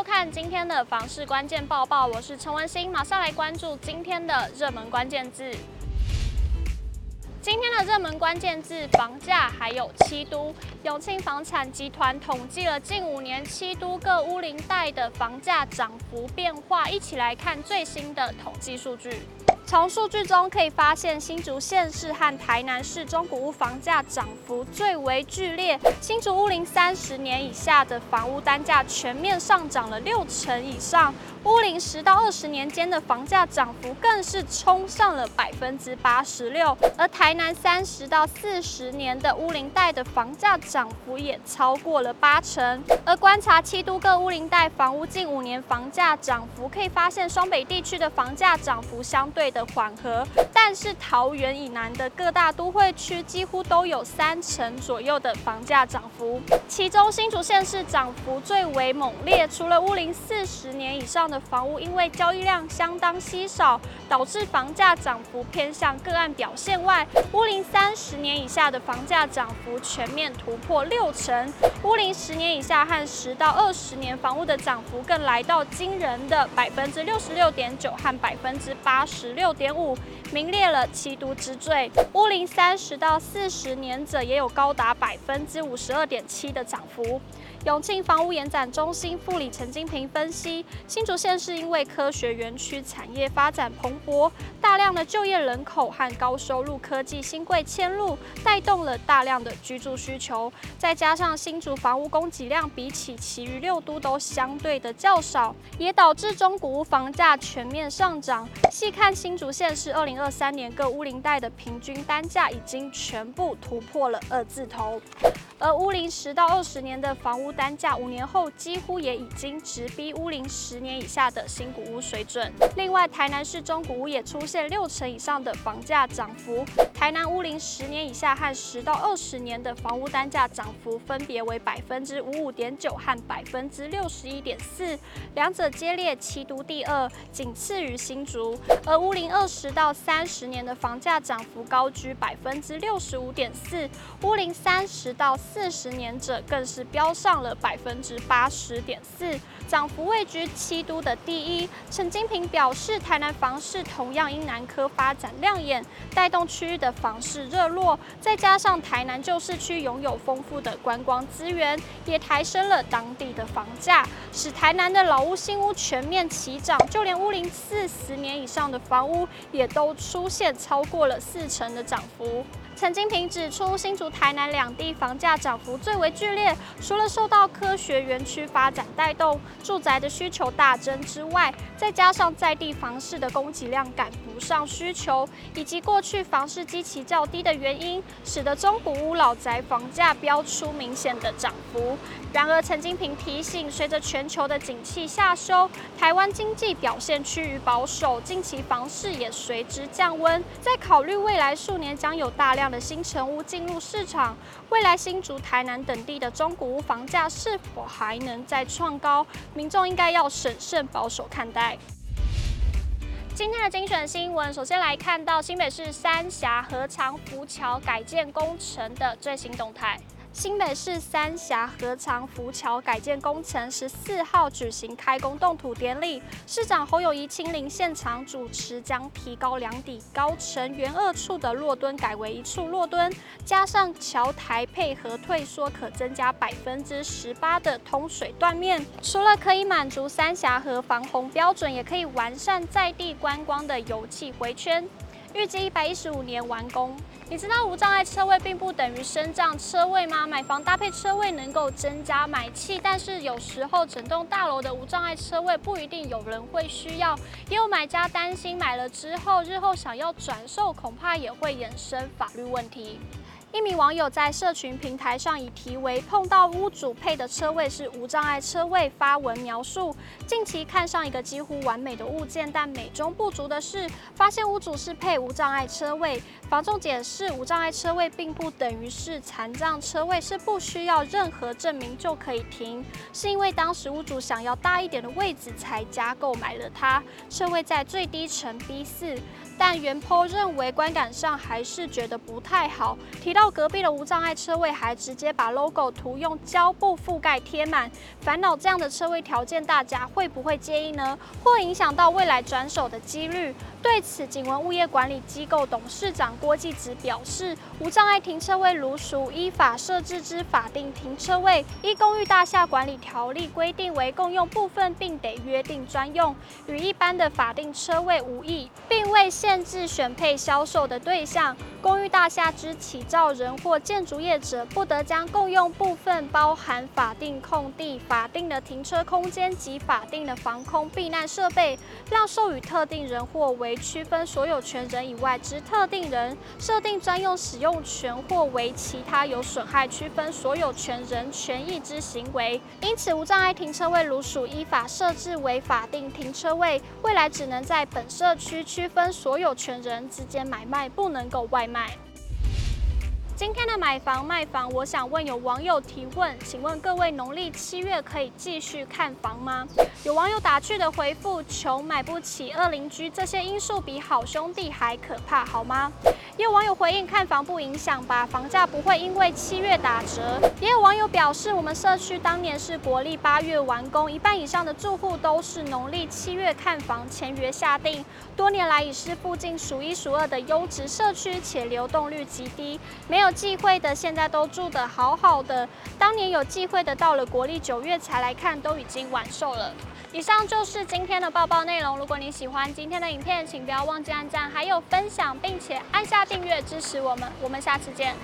收看今天的房市关键报报，我是陈文心，马上来关注今天的热门关键字。今天的热门关键字：房价，还有七都。永庆房产集团统计了近五年七都各屋龄带的房价涨幅变化，一起来看最新的统计数据。从数据中可以发现，新竹县市和台南市中古屋房价涨幅最为剧烈。新竹屋龄三十年以下的房屋单价全面上涨了六成以上，屋龄十到二十年间的房价涨幅更是冲上了百分之八十六。而台南三十到四十年的屋龄带的房价涨幅也超过了八成。而观察七都各屋龄带房屋近五年房价涨幅，可以发现双北地区的房价涨幅相对的缓和，但是桃园以南的各大都会区几乎都有三成左右的房价涨幅，其中新竹县市涨幅最为猛烈。除了屋龄四十年以上的房屋，因为交易量相当稀少，导致房价涨幅偏向个案表现外，屋龄三十年以下的房价涨幅全面突破六成，屋龄十年以下和十到二十年房屋的涨幅更来到惊人的百分之六十六点九和百分之八十六点五，名列了七都之最。屋龄三十到四十年者也有高达百分之五十二点七的涨幅。永庆房屋延展中心副理陈金平分析，新竹县是因为科学园区产业发展蓬勃，大量的就业人口和高收入科技新贵迁入，带动了大量的居住需求。再加上新竹房屋供给量比起其余六都都相对的较少，也导致中古屋房价全面上涨。细看新主线是二零二三年各乌林带的平均单价已经全部突破了二字头。而乌林十到二十年的房屋单价，五年后几乎也已经直逼乌林十年以下的新古屋水准。另外，台南市中古屋也出现六成以上的房价涨幅。台南乌林十年以下和十到二十年的房屋单价涨幅分别为百分之五五点九和百分之六十一点四，两者皆列七都第二，仅次于新竹。而乌林二十到三十年的房价涨幅高居百分之六十五点四，乌林三十到四十年者更是飙上了百分之八十点四，涨幅位居七都的第一。陈金平表示，台南房市同样因南科发展亮眼，带动区域的房市热络，再加上台南旧市区拥有丰富的观光资源，也抬升了当地的房价，使台南的老屋、新屋全面齐涨，就连屋龄四十年以上的房屋也都出现超过了四成的涨幅。陈金平指出，新竹、台南两地房价涨幅最为剧烈，除了受到科学园区发展带动，住宅的需求大增之外，再加上在地房市的供给量赶不上需求，以及过去房市基期较低的原因，使得中古屋老宅房价飙出明显的涨幅。然而，陈金平提醒，随着全球的景气下修，台湾经济表现趋于保守，近期房市也随之降温。在考虑未来数年将有大量的新成屋进入市场，未来新竹、台南等地的中古屋房价是否还能再创高？民众应该要审慎保守看待。今天的精选新闻，首先来看到新北市三峡河长浮桥改建工程的最新动态。新北市三峡河长浮桥改建工程十四号举行开工动土典礼，市长侯友宜亲临现场主持，将提高梁底高程原二处的落墩改为一处落墩，加上桥台配合退缩，可增加百分之十八的通水断面。除了可以满足三峡河防洪标准，也可以完善在地观光的游憩回圈。预计一百一十五年完工。你知道无障碍车位并不等于升降车位吗？买房搭配车位能够增加买气，但是有时候整栋大楼的无障碍车位不一定有人会需要，也有买家担心买了之后日后想要转售，恐怕也会衍生法律问题。一名网友在社群平台上以题为“碰到屋主配的车位是无障碍车位”发文描述，近期看上一个几乎完美的物件，但美中不足的是，发现屋主是配无障碍车位。房仲解释，无障碍车位并不等于是残障车位，是不需要任何证明就可以停，是因为当时屋主想要大一点的位置才加购买了它。车位在最低层 B 四。但原 PO 认为观感上还是觉得不太好。提到到隔壁的无障碍车位，还直接把 logo 图用胶布覆盖贴满，烦恼这样的车位条件，大家会不会介意呢？或影响到未来转手的几率？对此，景文物业管理机构董事长郭继子表示，无障碍停车位如属依法设置之法定停车位，依公寓大厦管理条例规定为共用部分，并得约定专用，与一般的法定车位无异，并未限制选配销售的对象。公寓大厦之起造人或建筑业者，不得将共用部分包含法定空地、法定的停车空间及法定的防空避难设备，让授予特定人或为区分所有权人以外之特定人设定专用使用权，或为其他有损害区分所有权人权益之行为。因此，无障碍停车位如属依法设置为法定停车位，未来只能在本社区区分所有权人之间买卖，不能够外卖。今天的买房卖房，我想问有网友提问，请问各位农历七月可以继续看房吗？有网友打趣的回复：穷买不起，恶邻居这些因素比好兄弟还可怕，好吗？也有网友回应：看房不影响吧，房价不会因为七月打折。也有网友表示，我们社区当年是国历八月完工，一半以上的住户都是农历七月看房签约下定，多年来已是附近数一数二的优质社区，且流动率极低，没有。忌讳的现在都住得好好的，当年有忌讳的到了国历九月才来看，都已经晚售了。以上就是今天的报报内容。如果你喜欢今天的影片，请不要忘记按赞，还有分享，并且按下订阅支持我们。我们下次见。